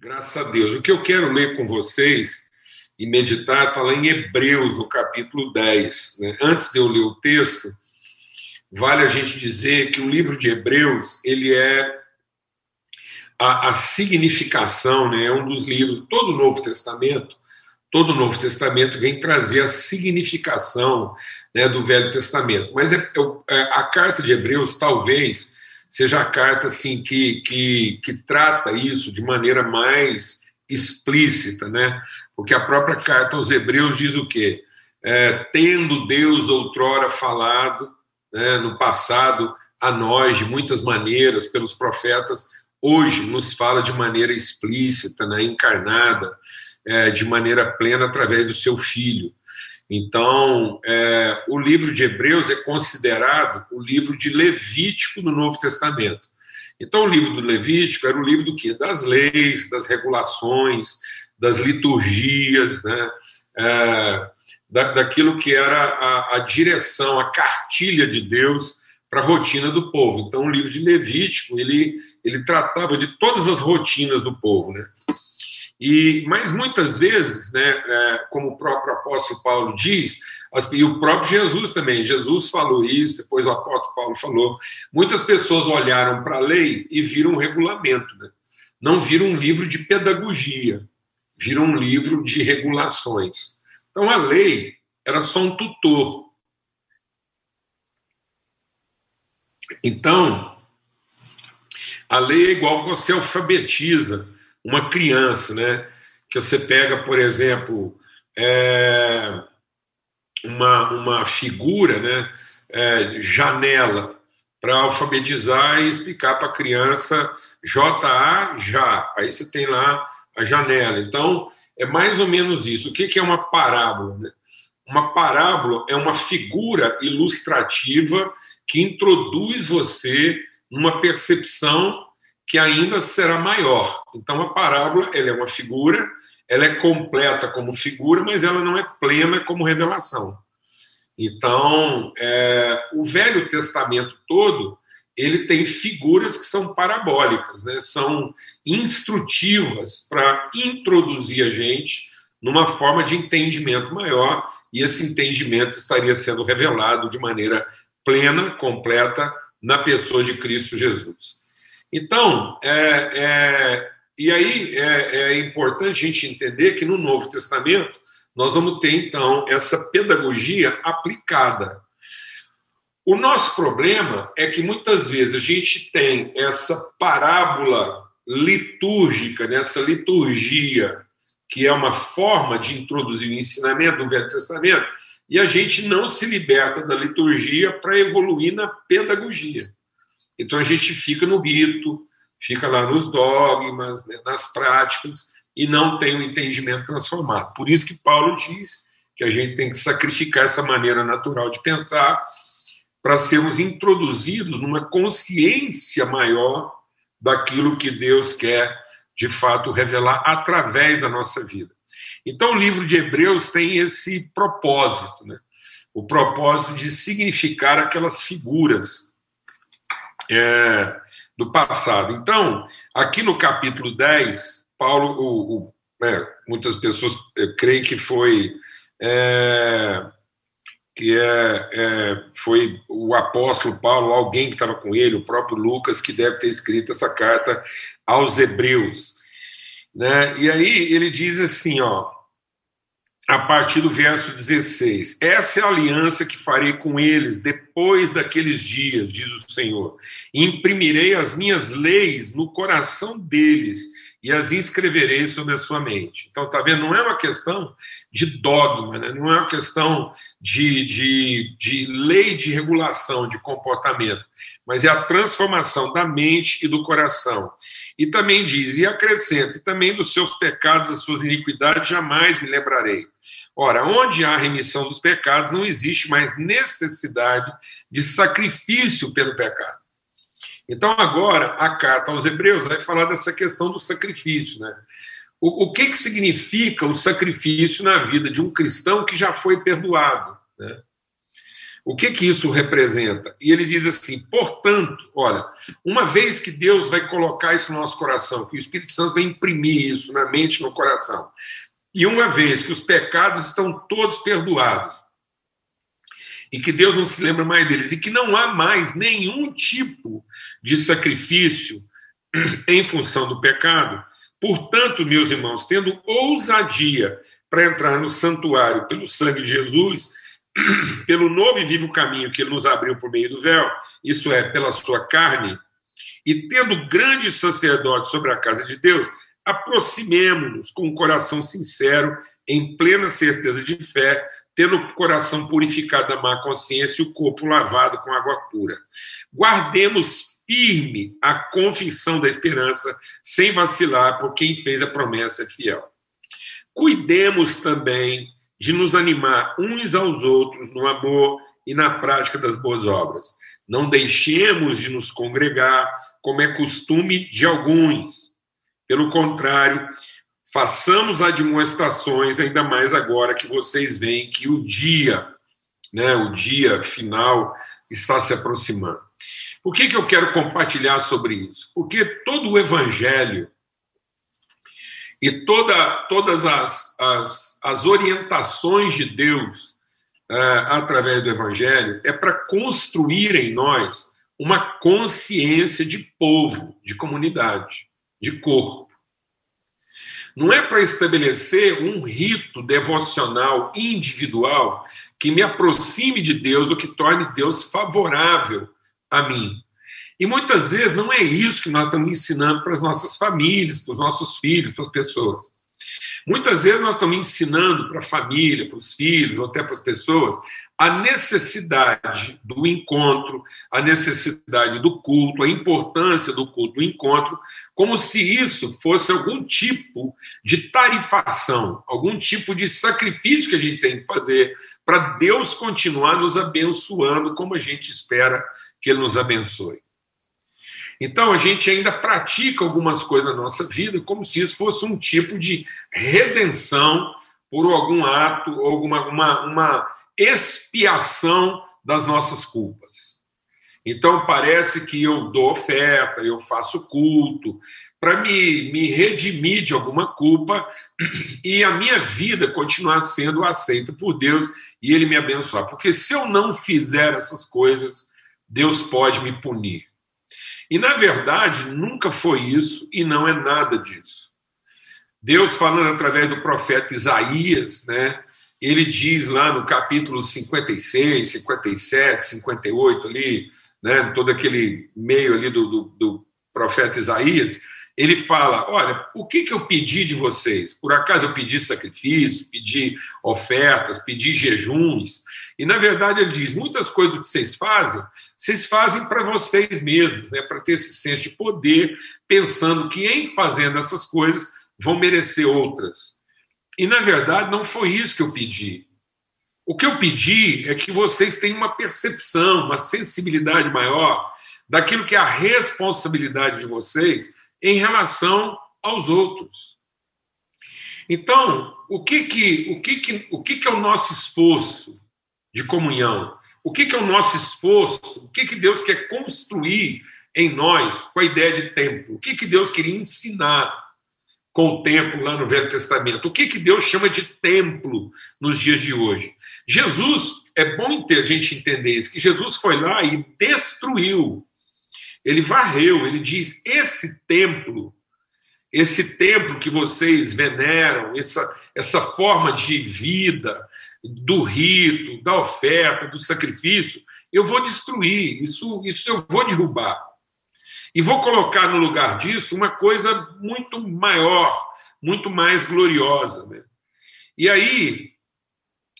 Graças a Deus. O que eu quero ler com vocês e meditar está lá em Hebreus, no capítulo 10. Né? Antes de eu ler o texto, vale a gente dizer que o livro de Hebreus ele é a, a significação, né? é um dos livros, todo o Novo Testamento, todo o Novo Testamento vem trazer a significação né, do Velho Testamento. Mas é, é, a carta de Hebreus talvez seja a carta assim que, que, que trata isso de maneira mais explícita, né? Porque a própria carta aos Hebreus diz o quê? É, tendo Deus outrora falado né, no passado a nós de muitas maneiras pelos profetas, hoje nos fala de maneira explícita, né, encarnada, é, de maneira plena através do seu filho. Então, é, o livro de Hebreus é considerado o livro de Levítico no Novo Testamento. Então, o livro do Levítico era o livro do quê? Das leis, das regulações, das liturgias, né? É, da, daquilo que era a, a, direção, a cartilha de Deus para a rotina do povo. Então, o livro de Levítico ele, ele tratava de todas as rotinas do povo, né? E, mas muitas vezes, né, é, como o próprio apóstolo Paulo diz, e o próprio Jesus também, Jesus falou isso, depois o apóstolo Paulo falou, muitas pessoas olharam para a lei e viram um regulamento, né? não viram um livro de pedagogia, viram um livro de regulações. Então a lei era só um tutor. Então, a lei é igual você alfabetiza uma criança, né? Que você pega, por exemplo, é, uma, uma figura, né? É, janela, para alfabetizar e explicar para a criança JA, já. Aí você tem lá a janela. Então, é mais ou menos isso. O que, é uma parábola? Né? Uma parábola é uma figura ilustrativa que introduz você numa percepção que ainda será maior. Então a parábola ela é uma figura, ela é completa como figura, mas ela não é plena como revelação. Então é, o Velho Testamento todo ele tem figuras que são parabólicas, né? são instrutivas para introduzir a gente numa forma de entendimento maior, e esse entendimento estaria sendo revelado de maneira plena, completa, na pessoa de Cristo Jesus. Então, é, é, e aí é, é importante a gente entender que no Novo Testamento nós vamos ter, então, essa pedagogia aplicada. O nosso problema é que muitas vezes a gente tem essa parábola litúrgica, nessa liturgia, que é uma forma de introduzir o ensinamento do Velho Testamento, e a gente não se liberta da liturgia para evoluir na pedagogia. Então a gente fica no rito, fica lá nos dogmas, né, nas práticas, e não tem o um entendimento transformado. Por isso que Paulo diz que a gente tem que sacrificar essa maneira natural de pensar para sermos introduzidos numa consciência maior daquilo que Deus quer de fato revelar através da nossa vida. Então o livro de Hebreus tem esse propósito, né? o propósito de significar aquelas figuras é, do passado. Então, aqui no capítulo 10, Paulo, o, o, é, muitas pessoas é, creem que foi. É, que é, é, foi o apóstolo Paulo, alguém que estava com ele, o próprio Lucas, que deve ter escrito essa carta aos Hebreus. Né? E aí ele diz assim, ó, a partir do verso 16: Essa é a aliança que farei com eles depois daqueles dias, diz o Senhor. Imprimirei as minhas leis no coração deles e as inscreverei sobre a sua mente. Então, tá vendo? Não é uma questão de dogma, né? não é uma questão de, de, de lei de regulação de comportamento, mas é a transformação da mente e do coração. E também diz, e acrescenta, e também dos seus pecados, as suas iniquidades, jamais me lembrarei. Ora, onde há remissão dos pecados, não existe mais necessidade de sacrifício pelo pecado. Então, agora, a carta aos Hebreus vai falar dessa questão do sacrifício. Né? O, o que, que significa o sacrifício na vida de um cristão que já foi perdoado? Né? O que que isso representa? E ele diz assim: portanto, olha, uma vez que Deus vai colocar isso no nosso coração, que o Espírito Santo vai imprimir isso na mente no coração, e uma vez que os pecados estão todos perdoados, e que Deus não se lembra mais deles, e que não há mais nenhum tipo de sacrifício em função do pecado, portanto, meus irmãos, tendo ousadia para entrar no santuário pelo sangue de Jesus, pelo novo e vivo caminho que ele nos abriu por meio do véu, isso é, pela sua carne, e tendo grande sacerdote sobre a casa de Deus, aproximemo-nos com um coração sincero, em plena certeza de fé, tendo o coração purificado da má consciência e o corpo lavado com água pura. Guardemos firme a confissão da esperança, sem vacilar, por quem fez a promessa fiel. Cuidemos também de nos animar uns aos outros no amor e na prática das boas obras. Não deixemos de nos congregar, como é costume de alguns. Pelo contrário, façamos admoestações, ainda mais agora que vocês veem que o dia, né, o dia final está se aproximando. Por que, que eu quero compartilhar sobre isso? Porque todo o evangelho e toda, todas as, as, as orientações de Deus é, através do evangelho é para construir em nós uma consciência de povo, de comunidade, de corpo. Não é para estabelecer um rito devocional individual que me aproxime de Deus ou que torne Deus favorável a mim. E muitas vezes não é isso que nós estamos ensinando para as nossas famílias, para os nossos filhos, para as pessoas. Muitas vezes nós estamos ensinando para a família, para os filhos, ou até para as pessoas, a necessidade do encontro, a necessidade do culto, a importância do culto, do encontro, como se isso fosse algum tipo de tarifação, algum tipo de sacrifício que a gente tem que fazer para Deus continuar nos abençoando como a gente espera que Ele nos abençoe. Então a gente ainda pratica algumas coisas na nossa vida como se isso fosse um tipo de redenção por algum ato, alguma uma, uma expiação das nossas culpas. Então parece que eu dou oferta, eu faço culto para me, me redimir de alguma culpa e a minha vida continuar sendo aceita por Deus e Ele me abençoar. Porque se eu não fizer essas coisas, Deus pode me punir. E na verdade nunca foi isso e não é nada disso. Deus falando através do profeta Isaías, né? ele diz lá no capítulo 56, 57, 58, ali, né, todo aquele meio ali do, do, do profeta Isaías, ele fala: Olha, o que, que eu pedi de vocês? Por acaso eu pedi sacrifício, pedi ofertas, pedi jejuns? E na verdade ele diz: muitas coisas que vocês fazem, vocês fazem para vocês mesmos, né, para ter esse senso de poder, pensando que em fazendo essas coisas vão merecer outras. E, na verdade, não foi isso que eu pedi. O que eu pedi é que vocês tenham uma percepção, uma sensibilidade maior daquilo que é a responsabilidade de vocês em relação aos outros. Então, o que que, o que, que, o que, que é o nosso esforço de comunhão? O que, que é o nosso esforço? O que, que Deus quer construir em nós com a ideia de templo? O que, que Deus queria ensinar com o templo lá no Velho Testamento. O que, que Deus chama de templo nos dias de hoje? Jesus, é bom a gente entender isso, que Jesus foi lá e destruiu, ele varreu, ele diz: esse templo, esse templo que vocês veneram, essa, essa forma de vida, do rito, da oferta, do sacrifício, eu vou destruir, isso, isso eu vou derrubar. E vou colocar no lugar disso uma coisa muito maior, muito mais gloriosa. Né? E aí,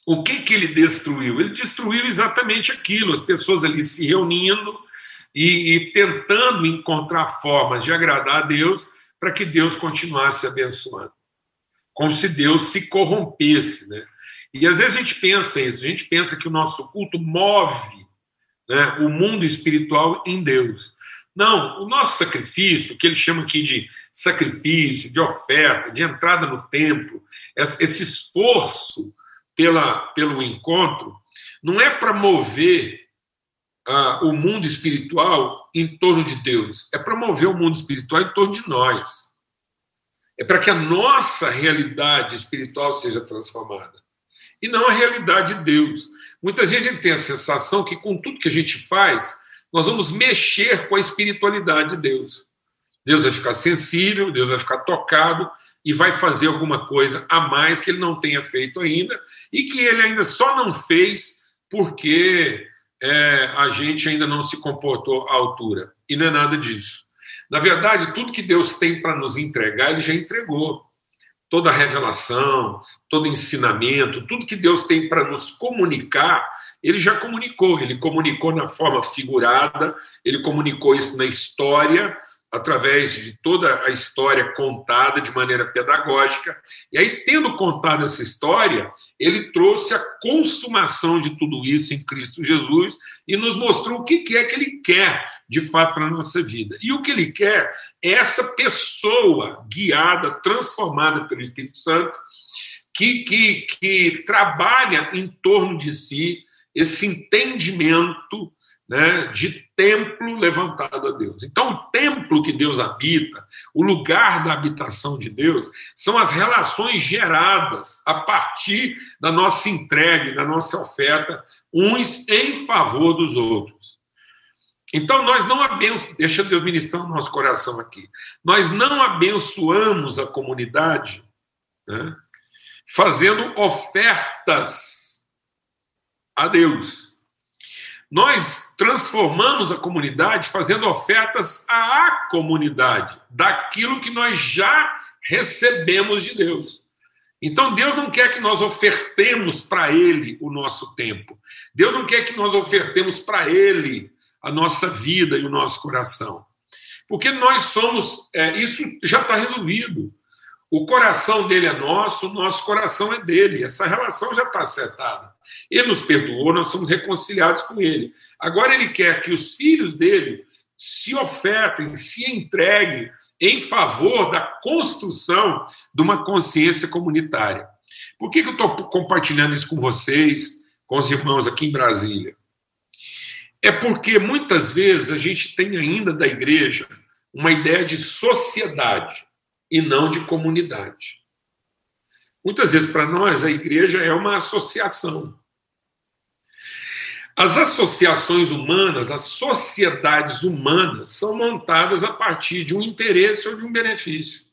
o que, que ele destruiu? Ele destruiu exatamente aquilo, as pessoas ali se reunindo e, e tentando encontrar formas de agradar a Deus para que Deus continuasse abençoando. Como se Deus se corrompesse. Né? E às vezes a gente pensa isso, a gente pensa que o nosso culto move né, o mundo espiritual em Deus. Não, o nosso sacrifício, que ele chama aqui de sacrifício, de oferta, de entrada no templo, esse esforço pela, pelo encontro, não é para mover uh, o mundo espiritual em torno de Deus, é para mover o mundo espiritual em torno de nós. É para que a nossa realidade espiritual seja transformada e não a realidade de Deus. Muitas vezes a gente tem a sensação que com tudo que a gente faz, nós vamos mexer com a espiritualidade de Deus. Deus vai ficar sensível, Deus vai ficar tocado e vai fazer alguma coisa a mais que ele não tenha feito ainda e que ele ainda só não fez porque é, a gente ainda não se comportou à altura. E não é nada disso. Na verdade, tudo que Deus tem para nos entregar, Ele já entregou. Toda revelação, todo ensinamento, tudo que Deus tem para nos comunicar, Ele já comunicou. Ele comunicou na forma figurada, Ele comunicou isso na história, através de toda a história contada de maneira pedagógica. E aí, tendo contado essa história, ele trouxe a consumação de tudo isso em Cristo Jesus e nos mostrou o que é que ele quer de fato para a nossa vida. E o que ele quer é essa pessoa guiada, transformada pelo Espírito Santo, que, que, que trabalha em torno de si esse entendimento né, de templo levantado a Deus. Então, o templo que Deus habita, o lugar da habitação de Deus, são as relações geradas a partir da nossa entrega, da nossa oferta, uns em favor dos outros. Então, nós não abençoamos, deixa Deus ministrar o nosso coração aqui, nós não abençoamos a comunidade né, fazendo ofertas a Deus. Nós transformamos a comunidade fazendo ofertas à comunidade, daquilo que nós já recebemos de Deus. Então Deus não quer que nós ofertemos para Ele o nosso tempo. Deus não quer que nós ofertemos para Ele a nossa vida e o nosso coração. Porque nós somos, é, isso já está resolvido. O coração dele é nosso, o nosso coração é dele. Essa relação já está acertada. Ele nos perdoou, nós somos reconciliados com ele. Agora ele quer que os filhos dele se ofertem, se entreguem em favor da construção de uma consciência comunitária. Por que, que eu estou compartilhando isso com vocês, com os irmãos aqui em Brasília? É porque muitas vezes a gente tem ainda da igreja uma ideia de sociedade e não de comunidade. Muitas vezes, para nós, a igreja é uma associação. As associações humanas, as sociedades humanas, são montadas a partir de um interesse ou de um benefício.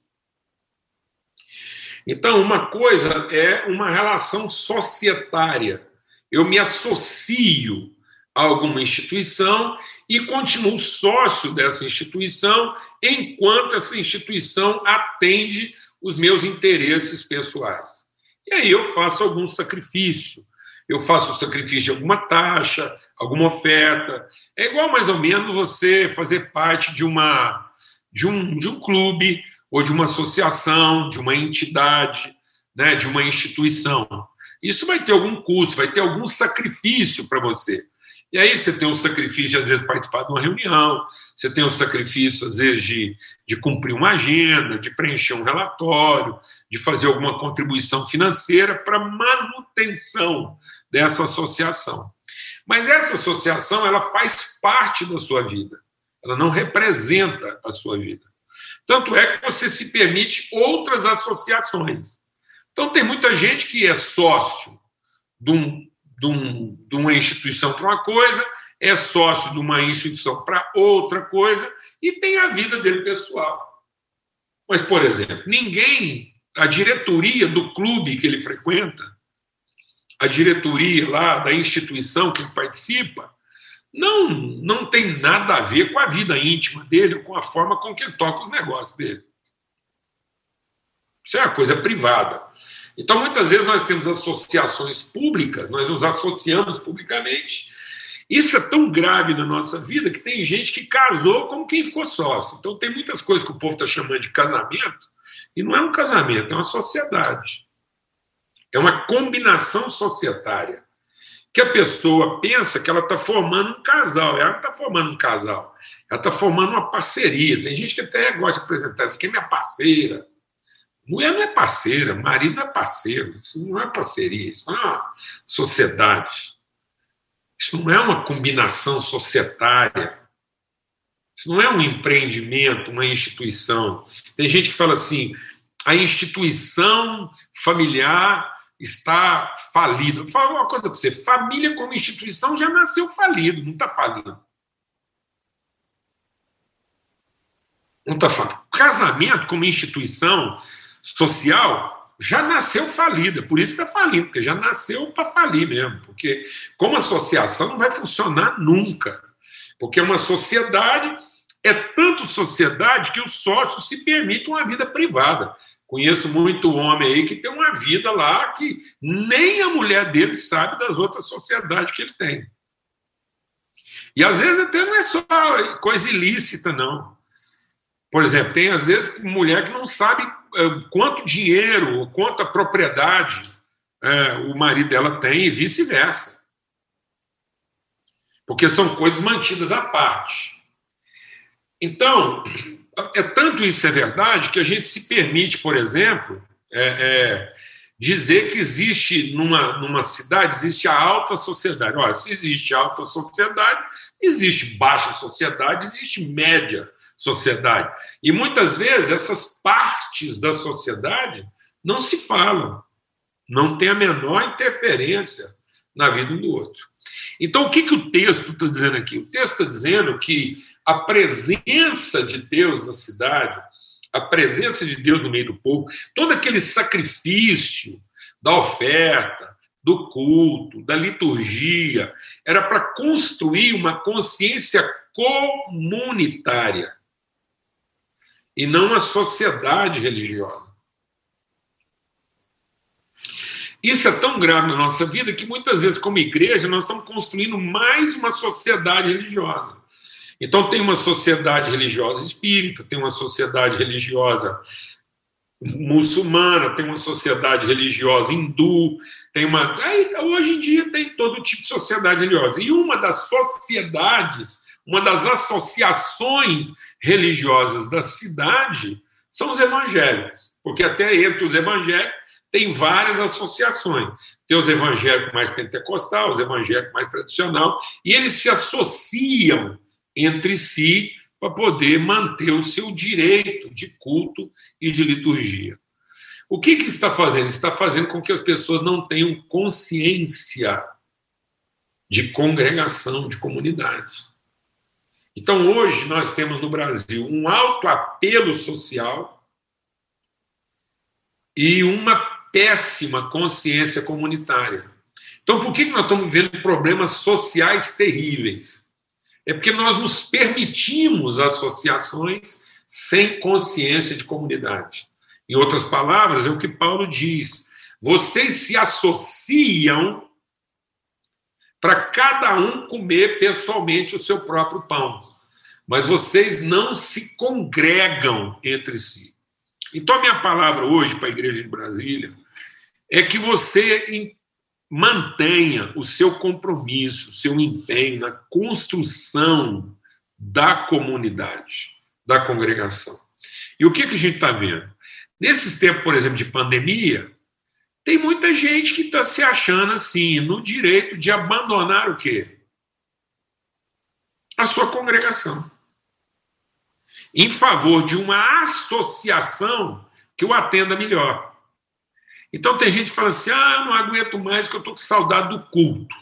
Então, uma coisa é uma relação societária. Eu me associo alguma instituição e continuo sócio dessa instituição enquanto essa instituição atende os meus interesses pessoais. E aí eu faço algum sacrifício. Eu faço o sacrifício de alguma taxa, alguma oferta. É igual mais ou menos você fazer parte de uma de um, de um clube ou de uma associação, de uma entidade, né, de uma instituição. Isso vai ter algum custo, vai ter algum sacrifício para você. E aí você tem o sacrifício de, às vezes, participar de uma reunião, você tem o sacrifício, às vezes, de, de cumprir uma agenda, de preencher um relatório, de fazer alguma contribuição financeira para manutenção dessa associação. Mas essa associação, ela faz parte da sua vida, ela não representa a sua vida. Tanto é que você se permite outras associações. Então, tem muita gente que é sócio de um de, um, de uma instituição para uma coisa, é sócio de uma instituição para outra coisa e tem a vida dele pessoal. Mas, por exemplo, ninguém, a diretoria do clube que ele frequenta, a diretoria lá da instituição que ele participa, não, não tem nada a ver com a vida íntima dele, com a forma com que ele toca os negócios dele. Isso é uma coisa privada. Então, muitas vezes, nós temos associações públicas, nós nos associamos publicamente. Isso é tão grave na nossa vida que tem gente que casou como quem ficou sócio. Então, tem muitas coisas que o povo está chamando de casamento, e não é um casamento, é uma sociedade. É uma combinação societária. Que a pessoa pensa que ela está formando um casal. Ela está formando um casal, ela está formando uma parceria. Tem gente que até gosta de apresentar isso aqui é minha parceira. Mulher não é parceira, marido não é parceiro, isso não é parceria, isso não é uma sociedade. Isso não é uma combinação societária. Isso não é um empreendimento, uma instituição. Tem gente que fala assim: a instituição familiar está falida. Vou falar uma coisa para você: família como instituição já nasceu falido, não está falido. Não está falido. Casamento como instituição social já nasceu falida, por isso está falindo, porque já nasceu para falir mesmo. Porque, como associação, não vai funcionar nunca. Porque uma sociedade é tanto sociedade que o sócio se permite uma vida privada. Conheço muito homem aí que tem uma vida lá que nem a mulher dele sabe das outras sociedades que ele tem. E às vezes até não é só coisa ilícita, não. Por exemplo, tem às vezes mulher que não sabe quanto dinheiro, quanta propriedade é, o marido dela tem e vice-versa. Porque são coisas mantidas à parte. Então, é tanto isso é verdade que a gente se permite, por exemplo, é, é, dizer que existe numa, numa cidade existe a alta sociedade. Olha, se existe alta sociedade, existe baixa sociedade, existe média sociedade. E muitas vezes essas partes da sociedade não se falam, não tem a menor interferência na vida do outro. Então, o que, que o texto está dizendo aqui? O texto está dizendo que a presença de Deus na cidade, a presença de Deus no meio do povo, todo aquele sacrifício da oferta, do culto, da liturgia, era para construir uma consciência comunitária e não uma sociedade religiosa. Isso é tão grave na nossa vida que muitas vezes, como igreja, nós estamos construindo mais uma sociedade religiosa. Então, tem uma sociedade religiosa espírita, tem uma sociedade religiosa muçulmana, tem uma sociedade religiosa hindu, tem uma. Aí, hoje em dia tem todo tipo de sociedade religiosa. E uma das sociedades, uma das associações religiosas da cidade são os evangélicos, porque até entre os evangélicos tem várias associações. Tem os evangélicos mais pentecostais, os evangélicos mais tradicional, e eles se associam entre si para poder manter o seu direito de culto e de liturgia. O que, que está fazendo? Está fazendo com que as pessoas não tenham consciência de congregação, de comunidade. Então, hoje, nós temos no Brasil um alto apelo social e uma péssima consciência comunitária. Então, por que nós estamos vivendo problemas sociais terríveis? É porque nós nos permitimos associações sem consciência de comunidade. Em outras palavras, é o que Paulo diz: vocês se associam para cada um comer pessoalmente o seu próprio pão, mas vocês não se congregam entre si. Então, a minha palavra hoje para a igreja de Brasília é que você mantenha o seu compromisso, o seu empenho na construção da comunidade, da congregação. E o que, que a gente está vendo? Nesses tempos, por exemplo, de pandemia, tem muita gente que está se achando assim, no direito de abandonar o quê? A sua congregação. Em favor de uma associação que o atenda melhor. Então tem gente que fala assim: ah, não aguento mais que eu estou com saudade do culto.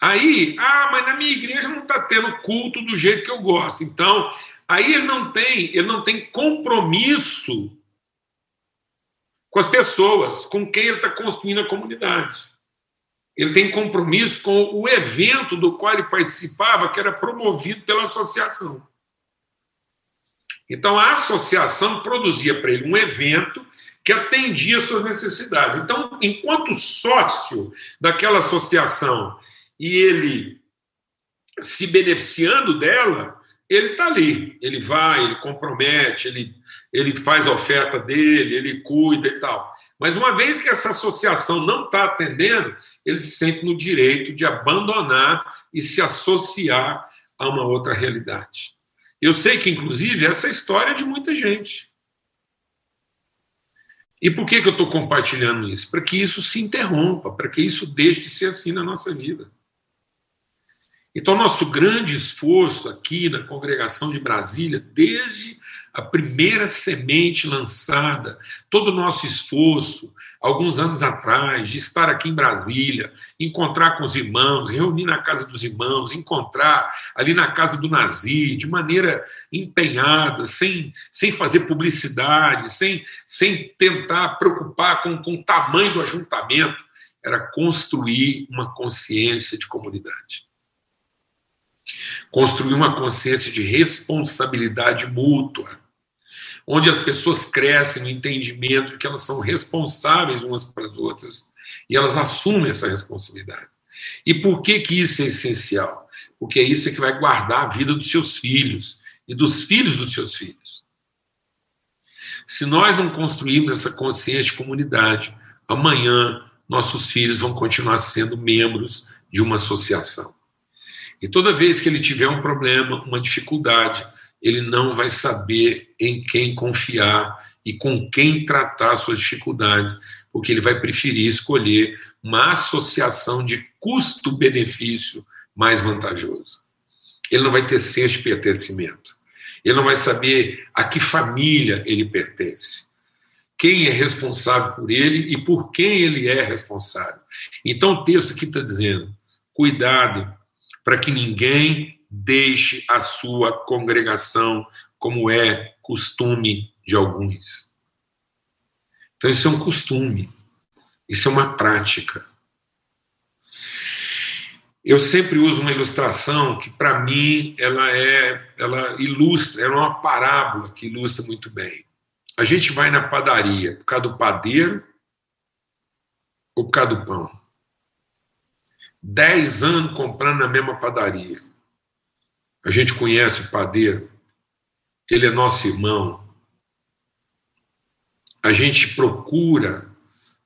Aí, ah, mas na minha igreja não está tendo culto do jeito que eu gosto. Então, aí ele não tem, ele não tem compromisso com as pessoas, com quem ele está construindo a comunidade. Ele tem compromisso com o evento do qual ele participava, que era promovido pela associação. Então, a associação produzia para ele um evento que atendia suas necessidades. Então, enquanto sócio daquela associação e ele se beneficiando dela, ele está ali, ele vai, ele compromete, ele, ele faz a oferta dele, ele cuida e tal. Mas uma vez que essa associação não está atendendo, ele se sente no direito de abandonar e se associar a uma outra realidade. Eu sei que, inclusive, essa é história de muita gente. E por que, que eu estou compartilhando isso? Para que isso se interrompa, para que isso deixe de ser assim na nossa vida. Então, nosso grande esforço aqui na congregação de Brasília, desde a primeira semente lançada, todo o nosso esforço, alguns anos atrás, de estar aqui em Brasília, encontrar com os irmãos, reunir na casa dos irmãos, encontrar ali na casa do Nazir, de maneira empenhada, sem, sem fazer publicidade, sem, sem tentar preocupar com, com o tamanho do ajuntamento, era construir uma consciência de comunidade construir uma consciência de responsabilidade mútua, onde as pessoas crescem no entendimento de que elas são responsáveis umas para as outras e elas assumem essa responsabilidade. E por que que isso é essencial? Porque é isso que vai guardar a vida dos seus filhos e dos filhos dos seus filhos. Se nós não construirmos essa consciência de comunidade, amanhã nossos filhos vão continuar sendo membros de uma associação. E toda vez que ele tiver um problema, uma dificuldade, ele não vai saber em quem confiar e com quem tratar suas dificuldades, porque ele vai preferir escolher uma associação de custo-benefício mais vantajoso. Ele não vai ter senso de pertencimento. Ele não vai saber a que família ele pertence. Quem é responsável por ele e por quem ele é responsável. Então o texto aqui está dizendo: cuidado para que ninguém deixe a sua congregação, como é costume de alguns. Então, isso é um costume, isso é uma prática. Eu sempre uso uma ilustração que, para mim, ela é, ela ilustra, ela é uma parábola que ilustra muito bem. A gente vai na padaria por causa do padeiro ou por causa do pão dez anos comprando na mesma padaria. A gente conhece o padeiro, ele é nosso irmão. A gente procura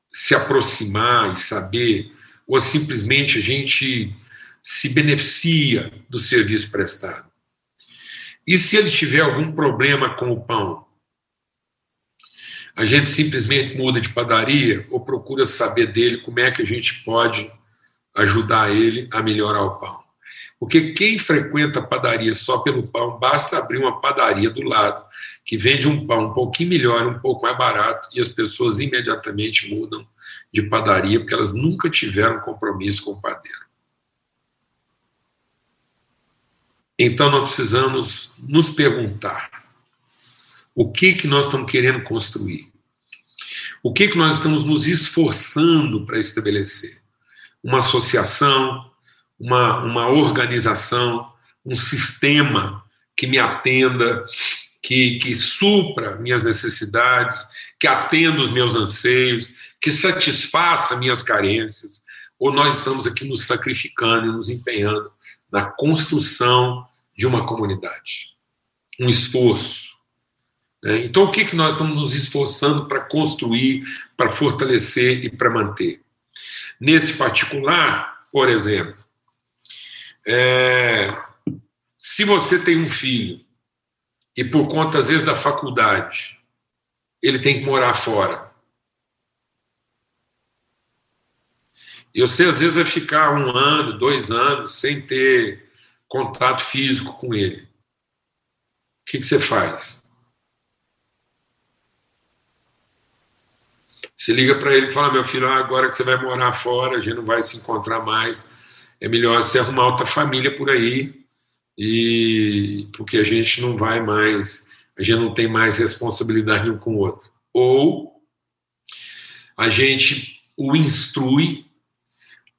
se aproximar e saber, ou simplesmente a gente se beneficia do serviço prestado. E se ele tiver algum problema com o pão? A gente simplesmente muda de padaria ou procura saber dele como é que a gente pode ajudar ele a melhorar o pão. Porque quem frequenta padaria só pelo pão, basta abrir uma padaria do lado, que vende um pão um pouquinho melhor, um pouco mais barato, e as pessoas imediatamente mudam de padaria, porque elas nunca tiveram compromisso com o padeiro. Então nós precisamos nos perguntar o que que nós estamos querendo construir? O que que nós estamos nos esforçando para estabelecer? Uma associação, uma, uma organização, um sistema que me atenda, que, que supra minhas necessidades, que atenda os meus anseios, que satisfaça minhas carências, ou nós estamos aqui nos sacrificando e nos empenhando na construção de uma comunidade, um esforço. Né? Então, o que, que nós estamos nos esforçando para construir, para fortalecer e para manter? Nesse particular, por exemplo, é, se você tem um filho e por conta, às vezes, da faculdade, ele tem que morar fora. E você, às vezes, vai ficar um ano, dois anos sem ter contato físico com ele. O que, que você faz? Você liga para ele e fala: meu filho, agora que você vai morar fora, a gente não vai se encontrar mais, é melhor você arrumar outra família por aí, e porque a gente não vai mais, a gente não tem mais responsabilidade um com o outro. Ou a gente o instrui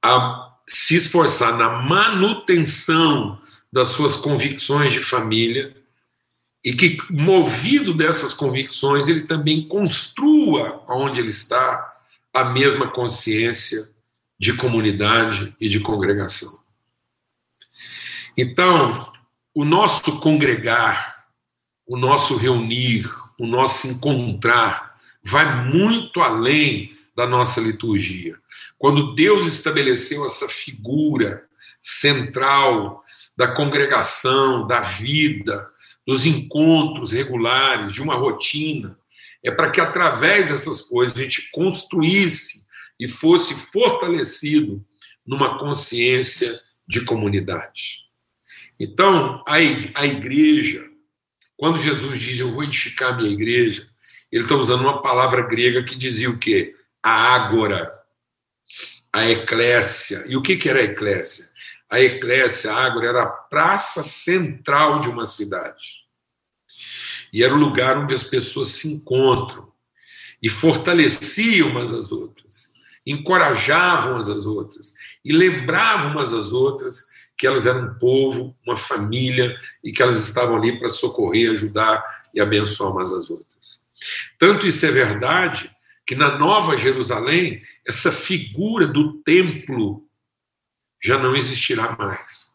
a se esforçar na manutenção das suas convicções de família e que, movido dessas convicções, ele também construa onde ele está a mesma consciência de comunidade e de congregação. Então, o nosso congregar, o nosso reunir, o nosso encontrar, vai muito além da nossa liturgia. Quando Deus estabeleceu essa figura central da congregação, da vida, dos encontros regulares, de uma rotina, é para que através dessas coisas a gente construísse e fosse fortalecido numa consciência de comunidade. Então, a igreja, quando Jesus diz eu vou edificar a minha igreja, ele está usando uma palavra grega que dizia o quê? A ágora, a eclésia. E o que, que era a eclésia? A eclésia, a ágora, era a praça central de uma cidade. E era o lugar onde as pessoas se encontram e fortaleciam umas às outras, encorajavam umas às outras e lembravam umas às outras que elas eram um povo, uma família e que elas estavam ali para socorrer, ajudar e abençoar umas às outras. Tanto isso é verdade que na Nova Jerusalém, essa figura do templo já não existirá mais.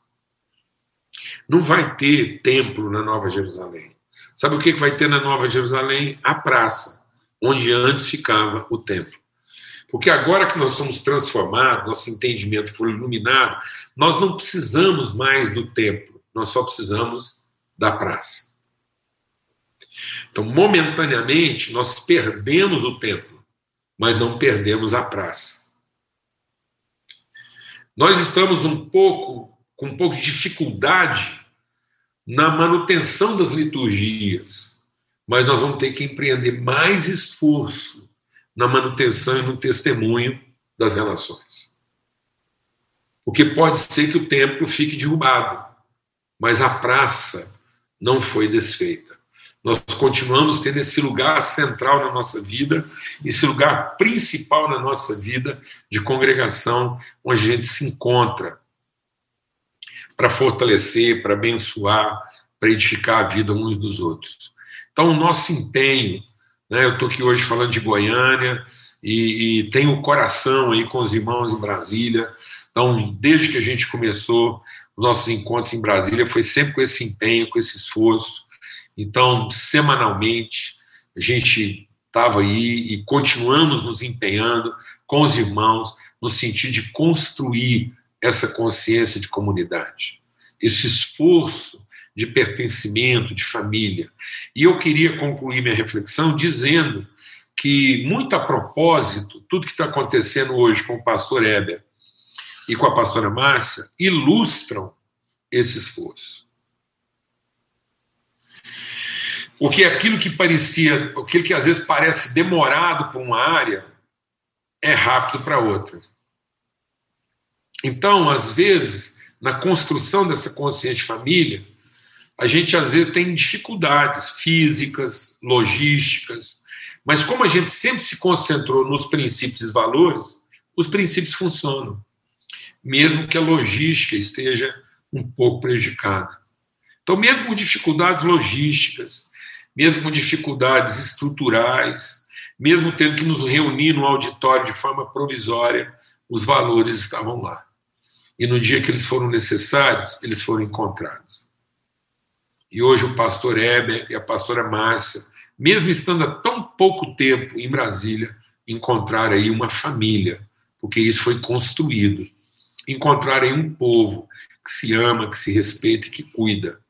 Não vai ter templo na Nova Jerusalém. Sabe o que vai ter na Nova Jerusalém? A praça, onde antes ficava o templo. Porque agora que nós somos transformados, nosso entendimento foi iluminado, nós não precisamos mais do templo, nós só precisamos da praça. Então, momentaneamente, nós perdemos o templo, mas não perdemos a praça. Nós estamos um pouco com um pouco de dificuldade na manutenção das liturgias, mas nós vamos ter que empreender mais esforço na manutenção e no testemunho das relações. Porque pode ser que o templo fique derrubado, mas a praça não foi desfeita. Nós continuamos tendo esse lugar central na nossa vida, esse lugar principal na nossa vida de congregação, onde a gente se encontra para fortalecer, para abençoar, para edificar a vida uns dos outros. Então, o nosso empenho, né, eu estou aqui hoje falando de Goiânia e, e tenho o coração aí com os irmãos em Brasília. Então, desde que a gente começou os nossos encontros em Brasília, foi sempre com esse empenho, com esse esforço, então, semanalmente, a gente estava aí e continuamos nos empenhando com os irmãos no sentido de construir essa consciência de comunidade, esse esforço de pertencimento, de família. E eu queria concluir minha reflexão dizendo que, muito a propósito, tudo que está acontecendo hoje com o pastor Heber e com a pastora Márcia ilustram esse esforço. Porque aquilo que parecia, aquilo que às vezes parece demorado para uma área, é rápido para outra. Então, às vezes, na construção dessa consciente família, a gente às vezes tem dificuldades físicas, logísticas, mas como a gente sempre se concentrou nos princípios e valores, os princípios funcionam, mesmo que a logística esteja um pouco prejudicada. Então, mesmo com dificuldades logísticas, mesmo com dificuldades estruturais, mesmo tendo que nos reunir no auditório de forma provisória, os valores estavam lá. E no dia que eles foram necessários, eles foram encontrados. E hoje o pastor Heber e a pastora Márcia, mesmo estando há tão pouco tempo em Brasília, encontraram aí uma família, porque isso foi construído. Encontraram aí um povo que se ama, que se respeita e que cuida.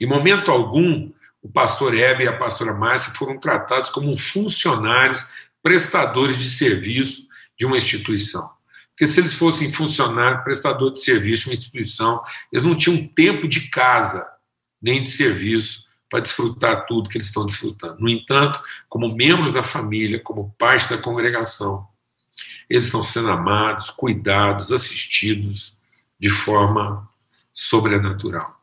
Em momento algum, o pastor Hebe e a pastora Márcia foram tratados como funcionários, prestadores de serviço de uma instituição. Porque se eles fossem funcionários, prestador de serviço uma instituição, eles não tinham tempo de casa, nem de serviço, para desfrutar tudo que eles estão desfrutando. No entanto, como membros da família, como parte da congregação, eles estão sendo amados, cuidados, assistidos de forma sobrenatural.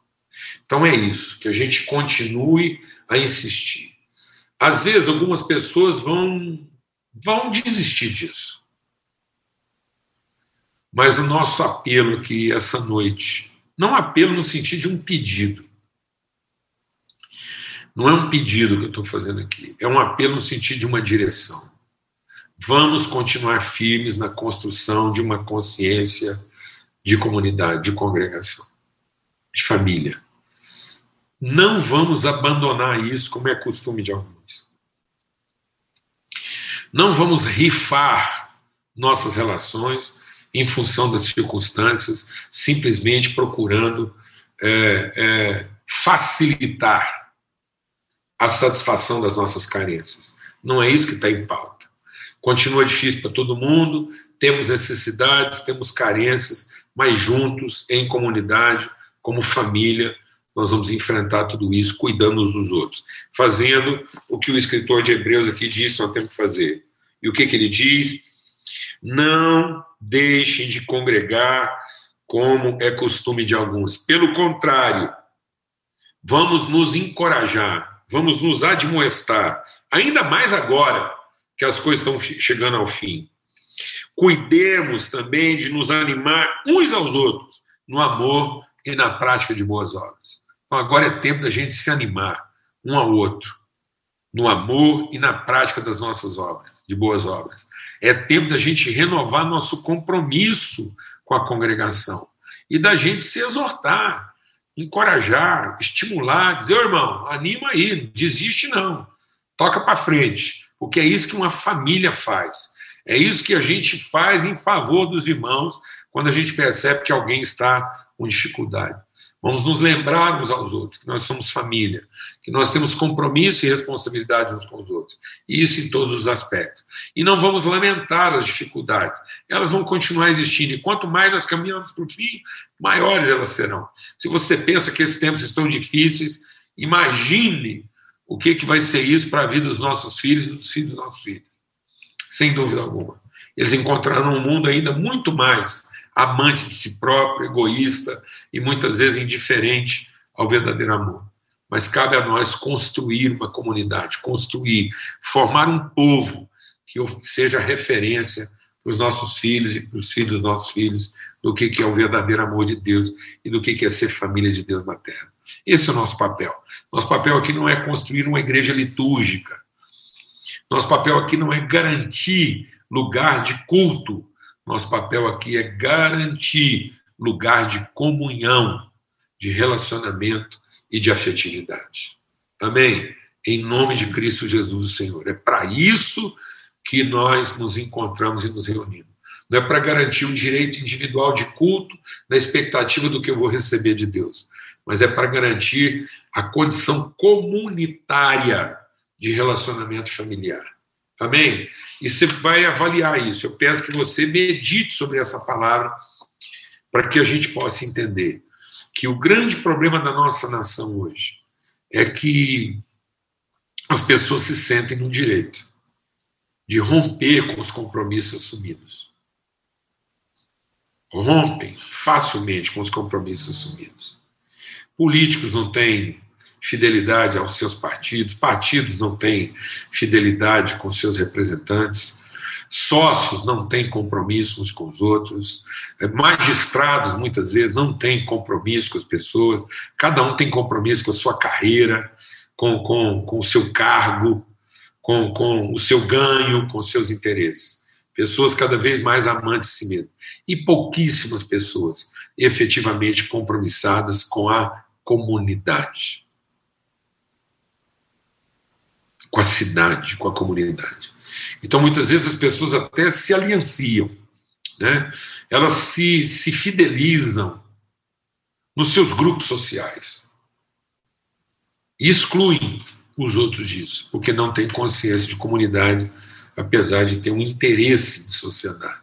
Então é isso, que a gente continue a insistir. Às vezes, algumas pessoas vão, vão desistir disso. Mas o nosso apelo aqui essa noite, não apelo no sentido de um pedido. Não é um pedido que eu estou fazendo aqui, é um apelo no sentido de uma direção. Vamos continuar firmes na construção de uma consciência de comunidade, de congregação, de família. Não vamos abandonar isso, como é costume de alguns. Não vamos rifar nossas relações em função das circunstâncias, simplesmente procurando é, é, facilitar a satisfação das nossas carências. Não é isso que está em pauta. Continua difícil para todo mundo, temos necessidades, temos carências, mas juntos, em comunidade, como família, nós vamos enfrentar tudo isso cuidando uns dos outros, fazendo o que o escritor de Hebreus aqui diz que nós temos que fazer. E o que, que ele diz? Não deixem de congregar como é costume de alguns. Pelo contrário, vamos nos encorajar, vamos nos admoestar, ainda mais agora que as coisas estão chegando ao fim. Cuidemos também de nos animar uns aos outros no amor e na prática de boas obras. Então agora é tempo da gente se animar um ao outro, no amor e na prática das nossas obras, de boas obras. É tempo da gente renovar nosso compromisso com a congregação e da gente se exortar, encorajar, estimular, dizer, ô irmão, anima aí, não desiste não, toca para frente, porque é isso que uma família faz. É isso que a gente faz em favor dos irmãos quando a gente percebe que alguém está com dificuldade. Vamos nos lembrar uns aos outros que nós somos família, que nós temos compromisso e responsabilidade uns com os outros. Isso em todos os aspectos. E não vamos lamentar as dificuldades. Elas vão continuar existindo. E quanto mais nós caminhamos para o fim, maiores elas serão. Se você pensa que esses tempos estão difíceis, imagine o que, que vai ser isso para a vida dos nossos filhos e dos filhos dos nossos filhos. Sem dúvida alguma. Eles encontrarão um mundo ainda muito mais amante de si próprio, egoísta e muitas vezes indiferente ao verdadeiro amor. Mas cabe a nós construir uma comunidade, construir, formar um povo que seja referência para os nossos filhos e para os filhos dos nossos filhos do que é o verdadeiro amor de Deus e do que é ser família de Deus na Terra. Esse é o nosso papel. Nosso papel aqui não é construir uma igreja litúrgica. Nosso papel aqui não é garantir lugar de culto nosso papel aqui é garantir lugar de comunhão, de relacionamento e de afetividade. Amém? Em nome de Cristo Jesus, Senhor. É para isso que nós nos encontramos e nos reunimos. Não é para garantir um direito individual de culto na expectativa do que eu vou receber de Deus, mas é para garantir a condição comunitária de relacionamento familiar. Amém? E você vai avaliar isso. Eu peço que você medite sobre essa palavra para que a gente possa entender que o grande problema da nossa nação hoje é que as pessoas se sentem no direito de romper com os compromissos assumidos. Rompem facilmente com os compromissos assumidos. Políticos não têm fidelidade aos seus partidos, partidos não têm fidelidade com seus representantes, sócios não têm compromisso uns com os outros, magistrados muitas vezes não têm compromisso com as pessoas, cada um tem compromisso com a sua carreira, com, com, com o seu cargo, com, com o seu ganho, com os seus interesses. Pessoas cada vez mais amantes de si mesmo. E pouquíssimas pessoas efetivamente compromissadas com a comunidade com a cidade, com a comunidade. Então, muitas vezes as pessoas até se alianciam, né? elas se, se fidelizam nos seus grupos sociais e excluem os outros disso, porque não têm consciência de comunidade, apesar de ter um interesse de sociedade.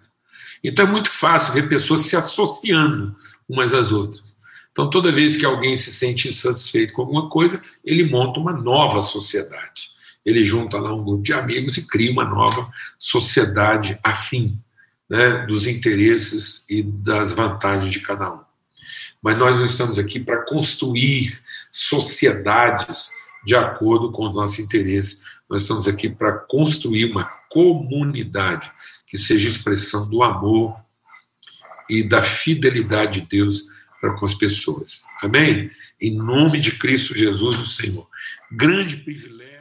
Então é muito fácil ver pessoas se associando umas às outras. Então, toda vez que alguém se sente insatisfeito com alguma coisa, ele monta uma nova sociedade ele junta lá um grupo de amigos e cria uma nova sociedade afim né, dos interesses e das vantagens de cada um. Mas nós não estamos aqui para construir sociedades de acordo com o nosso interesse. Nós estamos aqui para construir uma comunidade que seja expressão do amor e da fidelidade de Deus para com as pessoas. Amém? Em nome de Cristo Jesus, o Senhor. Grande privilégio